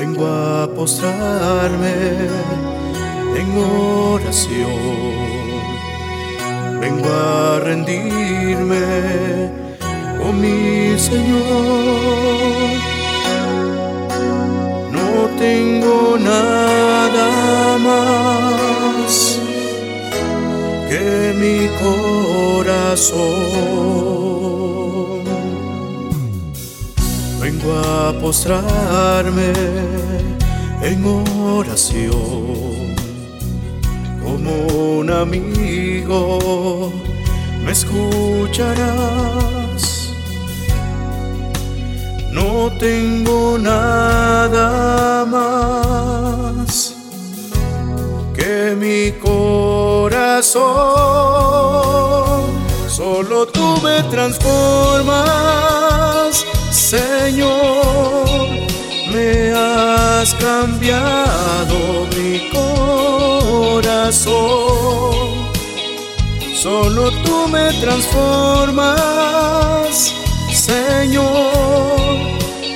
vengo a postrarme en oración, vengo a rendirme con mi Señor. No tengo nada más que mi corazón. A postrarme en oración como un amigo. Me escucharás. No tengo nada más que mi corazón. Solo tú me transformas, corazón. Solo tú me transformas, Señor.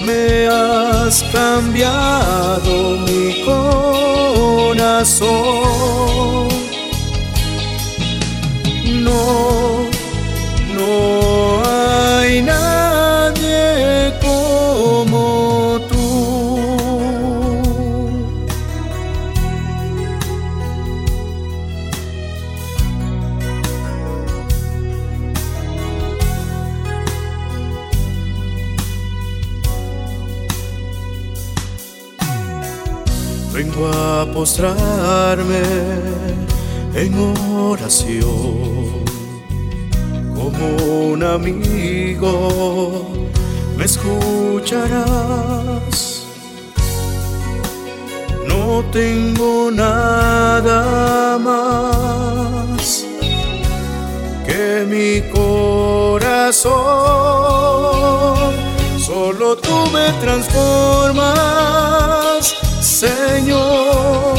Me has cambiado mi corazón. Vengo a postrarme en oración como un amigo. Me escucharás. No tengo nada más que mi corazón. Solo tú me transformas, Señor.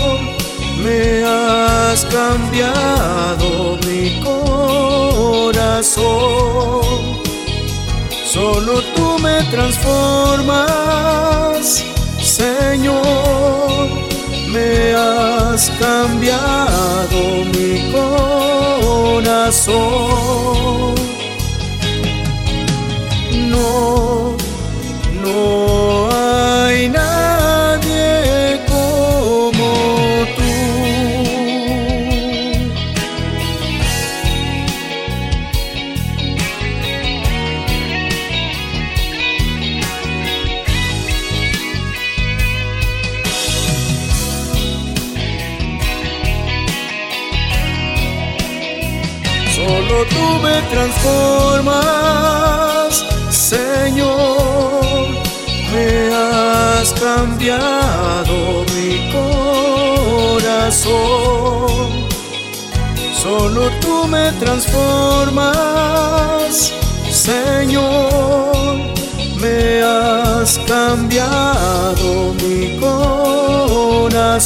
Me has cambiado mi corazón. Solo tú me transformas, Señor. Me has cambiado mi corazón. Solo tú me transformas, Señor. Me has cambiado mi corazón. Solo tú me transformas, Señor. Me has cambiado mi corazón.